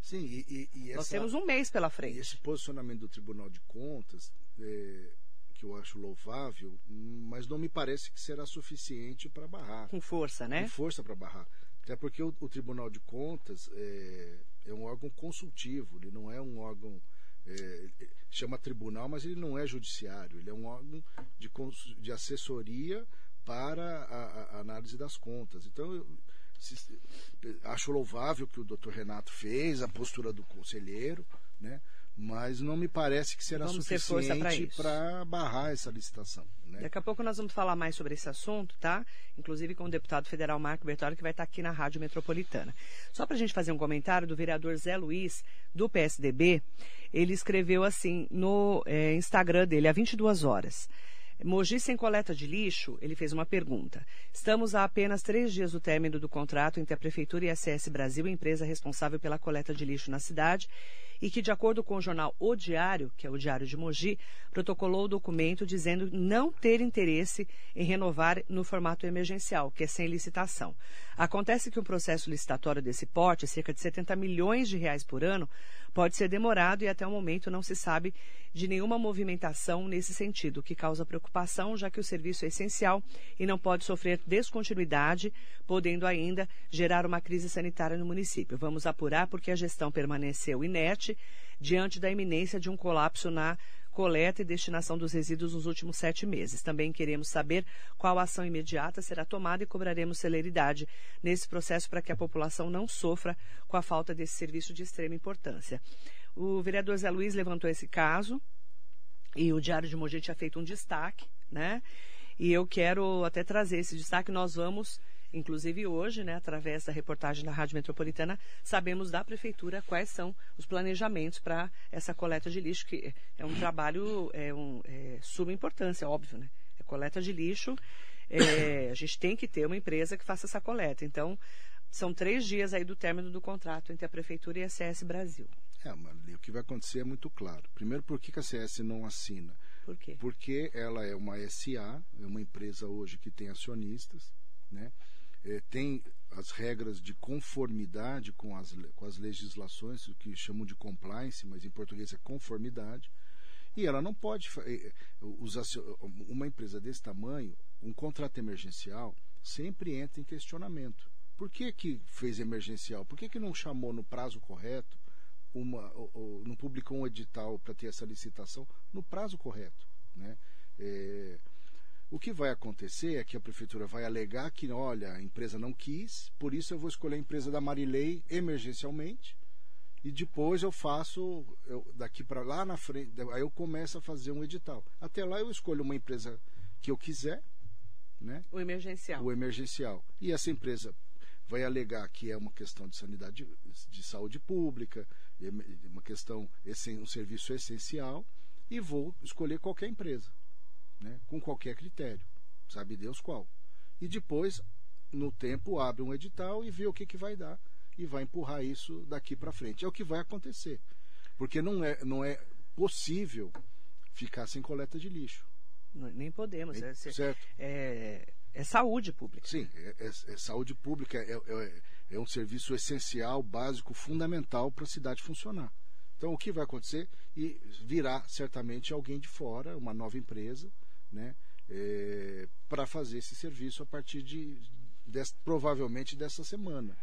Sim, e, e, e Nós essa, temos um mês pela frente. esse posicionamento do Tribunal de Contas, é, que eu acho louvável, mas não me parece que será suficiente para barrar. Com força, né? Com força para barrar. Até porque o, o, Tribunal de Contas é, é, um órgão consultivo, ele não é um órgão. É, chama tribunal, mas ele não é judiciário, ele é um órgão de, de assessoria para a, a análise das contas. Então, eu, acho louvável o que o doutor Renato fez, a postura do conselheiro, né? mas não me parece que será vamos suficiente para barrar essa licitação. Né? Daqui a pouco nós vamos falar mais sobre esse assunto, tá? Inclusive com o deputado federal Marco Bertoli, que vai estar aqui na Rádio Metropolitana. Só para a gente fazer um comentário do vereador Zé Luiz, do PSDB, ele escreveu assim no é, Instagram dele, há 22 horas. Mogi sem coleta de lixo, ele fez uma pergunta. Estamos a apenas três dias do término do contrato entre a Prefeitura e a CS Brasil, empresa responsável pela coleta de lixo na cidade, e que, de acordo com o jornal O Diário, que é o Diário de Mogi, protocolou o documento dizendo não ter interesse em renovar no formato emergencial, que é sem licitação. Acontece que um processo licitatório desse porte, cerca de 70 milhões de reais por ano, pode ser demorado e até o momento não se sabe de nenhuma movimentação nesse sentido, o que causa preocupação, já que o serviço é essencial e não pode sofrer descontinuidade, podendo ainda gerar uma crise sanitária no município. Vamos apurar porque a gestão permaneceu inerte diante da iminência de um colapso na coleta e destinação dos resíduos nos últimos sete meses. Também queremos saber qual ação imediata será tomada e cobraremos celeridade nesse processo para que a população não sofra com a falta desse serviço de extrema importância. O vereador Zé Luiz levantou esse caso e o Diário de Mogi tinha feito um destaque, né? E eu quero até trazer esse destaque. Nós vamos Inclusive hoje, né, através da reportagem da Rádio Metropolitana, sabemos da Prefeitura quais são os planejamentos para essa coleta de lixo, que é um trabalho é um, é, suma importância, óbvio, né? É coleta de lixo, é, a gente tem que ter uma empresa que faça essa coleta. Então, são três dias aí do término do contrato entre a Prefeitura e a CS Brasil. É, Marli, o que vai acontecer é muito claro. Primeiro, por que, que a CS não assina? Por quê? Porque ela é uma SA, é uma empresa hoje que tem acionistas, né? É, tem as regras de conformidade com as, com as legislações, o que chamam de compliance, mas em português é conformidade, e ela não pode é, usar uma empresa desse tamanho, um contrato emergencial sempre entra em questionamento. Por que, que fez emergencial? Por que, que não chamou no prazo correto, uma, ou, ou, não publicou um edital para ter essa licitação no prazo correto? Né? É, o que vai acontecer é que a prefeitura vai alegar que, olha, a empresa não quis, por isso eu vou escolher a empresa da Marilei emergencialmente E depois eu faço, eu, daqui para lá na frente, aí eu começo a fazer um edital. Até lá eu escolho uma empresa que eu quiser, né? O emergencial. O emergencial. E essa empresa vai alegar que é uma questão de sanidade, de saúde pública, uma questão, um serviço essencial, e vou escolher qualquer empresa, né? com qualquer critério, sabe Deus qual. E depois, no tempo, abre um edital e vê o que, que vai dar e vai empurrar isso daqui para frente. É o que vai acontecer. Porque não é, não é possível ficar sem coleta de lixo. Nem podemos. É, certo. É, é, saúde pública. Sim, é, é, é saúde pública, é, é, é, um serviço essencial, básico, fundamental para a cidade funcionar. Então, o que vai acontecer? E virá certamente alguém de fora, uma nova empresa, né, para fazer esse serviço a partir de, de, provavelmente dessa semana.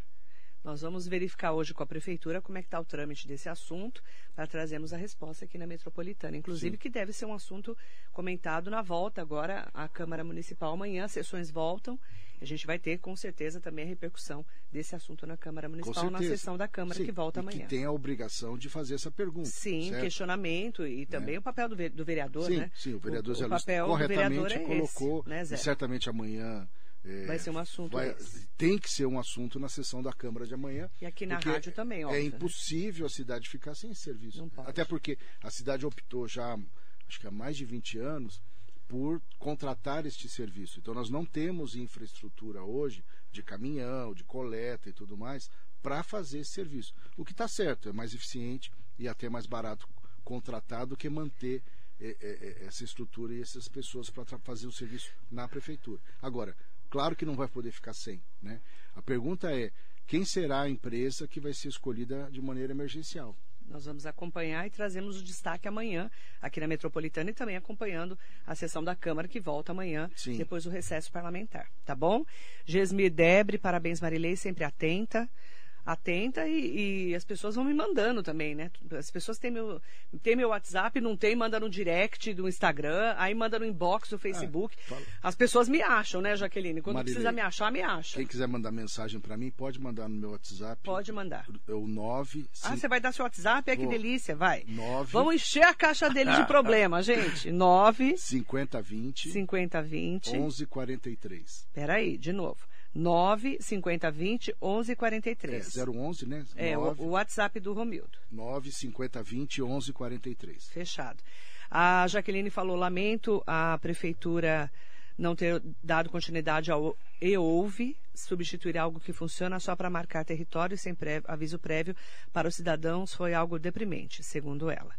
Nós vamos verificar hoje com a prefeitura como é que está o trâmite desse assunto para trazermos a resposta aqui na metropolitana. Inclusive Sim. que deve ser um assunto comentado na volta agora à Câmara Municipal amanhã, as sessões voltam. A gente vai ter com certeza também a repercussão desse assunto na Câmara Municipal, na sessão da Câmara Sim, que volta amanhã. que tem a obrigação de fazer essa pergunta. Sim, certo? questionamento e também é. o papel do, vereador, sim, né? Sim, o vereador o, Zé o papel corretamente do vereador é colocou, esse, né, Zé? e certamente amanhã é, vai ser um assunto. Vai, tem que ser um assunto na sessão da Câmara de amanhã. E aqui na rádio também, ó. É impossível a cidade ficar sem serviço. Até porque a cidade optou já, acho que há mais de 20 anos, por contratar este serviço. Então nós não temos infraestrutura hoje de caminhão, de coleta e tudo mais para fazer esse serviço. O que está certo, é mais eficiente e até mais barato contratar do que manter é, é, é essa estrutura e essas pessoas para fazer o serviço na prefeitura. Agora, Claro que não vai poder ficar sem. Né? A pergunta é: quem será a empresa que vai ser escolhida de maneira emergencial? Nós vamos acompanhar e trazemos o destaque amanhã aqui na Metropolitana e também acompanhando a sessão da Câmara que volta amanhã, Sim. depois do recesso parlamentar. Tá bom? Gesmir Debre, parabéns Marilei, sempre atenta atenta e, e, as pessoas vão me mandando também, né? As pessoas têm meu, têm meu WhatsApp, não tem, manda no direct do Instagram, aí manda no inbox do Facebook. Ah, as pessoas me acham, né, Jaqueline? Quando Marilei, precisa me achar, me acha. Quem quiser mandar mensagem para mim, pode mandar no meu WhatsApp. Pode mandar. É o 9... Ah, você vai dar seu WhatsApp? É que delícia, vai. 9... Vamos encher a caixa dele de problema, gente. 9... 5020... 5020... 1143. Peraí, de novo. 9 50 20 11 43. É, 011, né? É, 9, o, WhatsApp do Romildo. 9 50 20 11 43. Fechado. A Jaqueline falou: lamento a prefeitura não ter dado continuidade ao e houve substituir algo que funciona só para marcar território sem prévio, aviso prévio para os cidadãos foi algo deprimente, segundo ela.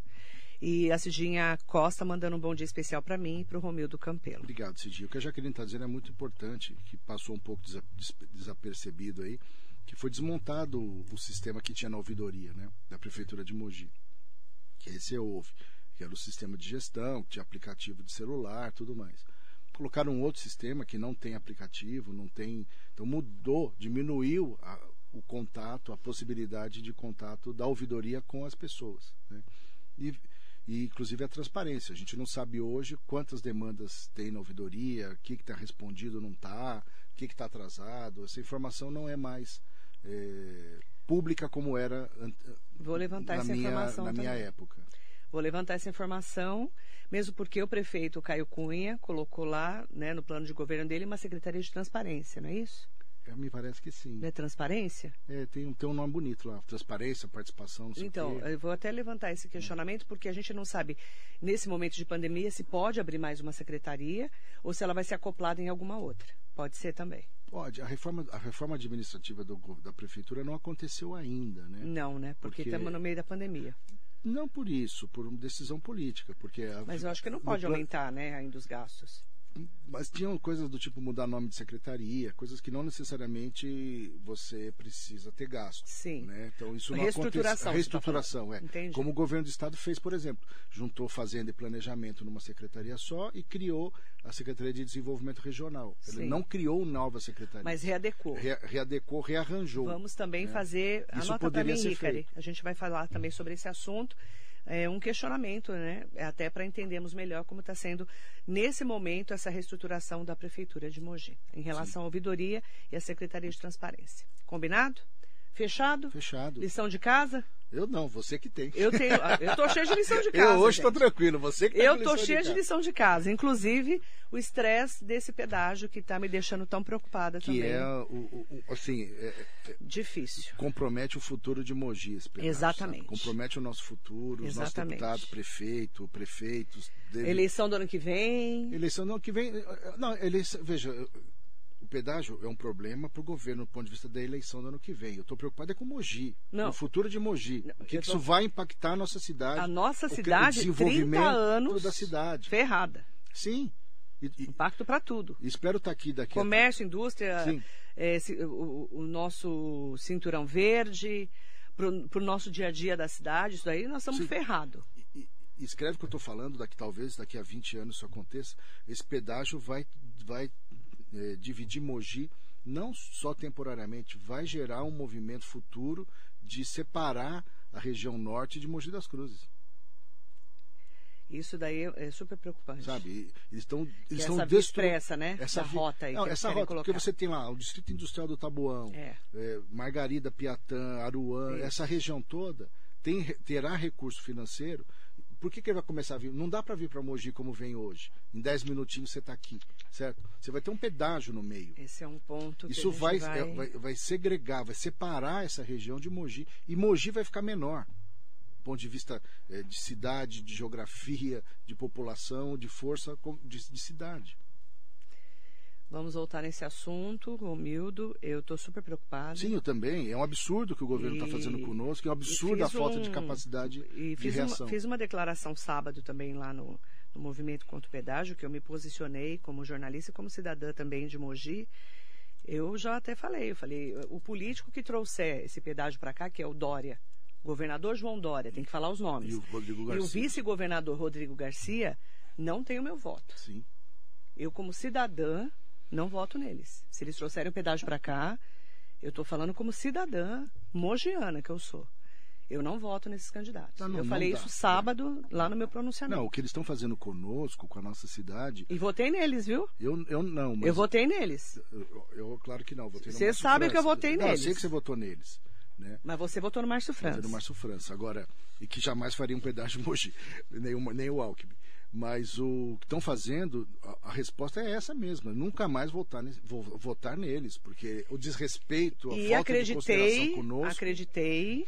E a Cidinha Costa mandando um bom dia especial para mim e para o Romildo Campelo. Obrigado, Cidinha. O que a Jaqueline está dizendo é muito importante, que passou um pouco desapercebido aí, que foi desmontado o sistema que tinha na ouvidoria, né, da Prefeitura de Mogi. Que esse houve, que era o sistema de gestão, que tinha aplicativo de celular, tudo mais. Colocaram um outro sistema que não tem aplicativo, não tem. Então mudou, diminuiu a, o contato, a possibilidade de contato da ouvidoria com as pessoas. Né? E e inclusive a transparência. A gente não sabe hoje quantas demandas tem na ouvidoria, o que está respondido não está, o que está atrasado. Essa informação não é mais é, pública como era Vou levantar na, essa minha, informação na minha época. Vou levantar essa informação, mesmo porque o prefeito Caio Cunha colocou lá, né, no plano de governo dele, uma secretaria de transparência, não é isso? É, me parece que sim. Não é transparência? É, tem, tem um nome bonito lá. Transparência, participação, não sei Então, eu vou até levantar esse questionamento, porque a gente não sabe, nesse momento de pandemia, se pode abrir mais uma secretaria ou se ela vai ser acoplada em alguma outra. Pode ser também. Pode. A reforma, a reforma administrativa do, da prefeitura não aconteceu ainda, né? Não, né? Porque estamos no meio da pandemia. Não por isso, por decisão política. Porque a, Mas eu acho que não pode aumentar, né, ainda os gastos mas tinham coisas do tipo mudar nome de secretaria, coisas que não necessariamente você precisa ter gasto. Sim. Né? Então isso não reestruturação. acontece. Reestruturação, tá é. Entendi. Como o governo do estado fez, por exemplo, juntou fazenda e planejamento numa secretaria só e criou a Secretaria de Desenvolvimento Regional. Ele Sim. não criou nova secretaria. Mas readecou. Re, readecou, rearranjou. Vamos também né? fazer. Isso Anota para mim, Ricari. A gente vai falar também sobre esse assunto é, um questionamento, né? Até para entendermos melhor como está sendo, nesse momento, essa reestruturação da Prefeitura de Mogi, em relação Sim. à ouvidoria e à Secretaria de Transparência. Combinado? Fechado? Fechado. Lição de casa? Eu não, você que tem. Eu tenho. Eu tô cheio de lição de casa. eu hoje estou tranquilo, você que tá Eu tô cheia de de casa. lição de casa. Inclusive, o estresse desse pedágio que tá me deixando tão preocupada Que também. é, o, o- assim, é- é- Difícil. compromete o futuro de Mogi, esse pedaço, Exatamente. sabe? Compromete o nosso futuro, os nossos deputados, prefeito, prefeitos. Eleição do ano que vem. Eleição não que vem. Não, eleição, veja, o pedágio é um problema para o governo do ponto de vista da eleição do ano que vem. Eu estou preocupado é com Mogi, Não. com o futuro de Mogi. Não, o que, que tô- isso vai impactar a nossa cidade? A nossa que- cidade, o 30 desenvolvimento anos da cidade. ferrada. Sim. E, e- Impacto para tudo. espero estar aqui daqui a Comércio, indústria, Sim. eh, ci- o, o nosso cinturão verde, para o nosso dia a dia da cidade, isso daí nós estamos ferrados. escreve o que eu estou falando, daqui talvez daqui a 20 anos isso aconteça, esse pedágio vai, vai eh, dividir Mogi, não só temporariamente, vai gerar um movimento futuro de separar a região norte de Mogi das Cruzes, Isso daí é super preocupante. sabe? Eles estão eles essa estão via destru- expressa, né? essa Essa vi- rota aí Não, essa rota, porque colocar. você tem lá o Distrito Industrial do Tabuão, É. eh, Margarida, Piatã, Aruã, Isso. essa região toda tem, terá recurso financeiro. Por que, que ele vai começar a vir? Não dá para vir para Mogi como vem hoje. Em 10 minutinhos você está aqui, certo? Você vai ter um pedágio no meio. Esse é um ponto que Isso vai, vai... é, vai, vai segregar, vai separar essa região de Mogi. E Mogi vai ficar menor. Do ponto de vista eh, de cidade, de geografia, de população, de força de, de cidade. Vamos voltar nesse assunto, Romildo. Eu estou super preocupada. Sim, eu também. É um absurdo o que o governo está fazendo conosco, é um absurdo a falta de um- capacidade E de fiz uma, reação. fiz uma declaração sábado também lá no, no Movimento contra o Pedágio, que eu me posicionei como jornalista e como cidadã também de Mogi. Eu já até falei, eu falei, o político que trouxer esse pedágio para cá, que é o Dória, governador João Dória, tem que falar os nomes. E o Rodrigo E o vice-governador Rodrigo Garcia não tem o meu voto. Sim. Eu, como cidadã, não voto neles. Se eles trouxerem o pedágio para cá, eu estou falando como cidadã mogiana que eu sou. Eu não voto nesses candidatos. Tá, não, eu não falei dá. isso sábado lá no meu pronunciamento. Não, o que eles estão fazendo conosco, com a nossa cidade, E votei neles, viu? eu, eu não. Mas Eu votei neles. Eu, eu, claro que não. Votei sabe que eu votei não, neles. Eu sei que você votou neles. Né? Mas você votou no Márcio Votei França. no Márcio França. Agora, e que jamais faria um pedágio de Mogi, nem, o- nem o Alckmin. Mas o que estão fazendo, a, a resposta é essa mesma. Nunca mais votar, votar neles, porque o desrespeito, a E falta de consideração acreditei, conosco. acreditei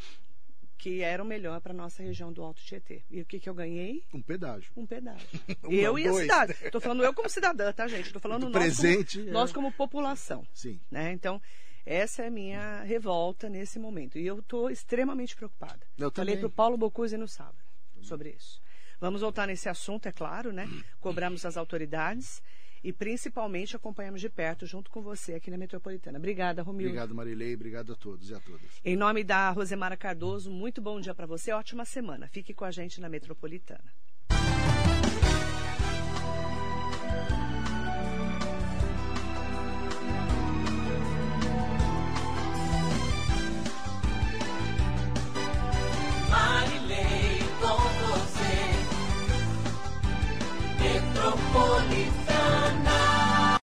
que era o melhor para nossa região do Alto Tietê. E o que, que eu ganhei? Um pedágio. Um pedágio. Um, eu não, e a dois. cidade. Estou falando eu como cidadã, tá, gente? Estou falando Do nós, presente, como, é. nós como população. Sim. Né? Então, essa é a minha revolta nesse momento. E eu estou extremamente preocupada. Eu Falei para o Paulo Bocuse no sábado sobre isso. Vamos voltar nesse assunto, é claro, né? Cobramos as autoridades e principalmente acompanhamos de perto, junto com você aqui na Metropolitana. Obrigada, Romildo. Obrigado, Marilei. Obrigado a todos e a todas. Em nome da Rosemara Cardoso, muito bom dia para você, ótima semana. Fique com a gente na Metropolitana. por you.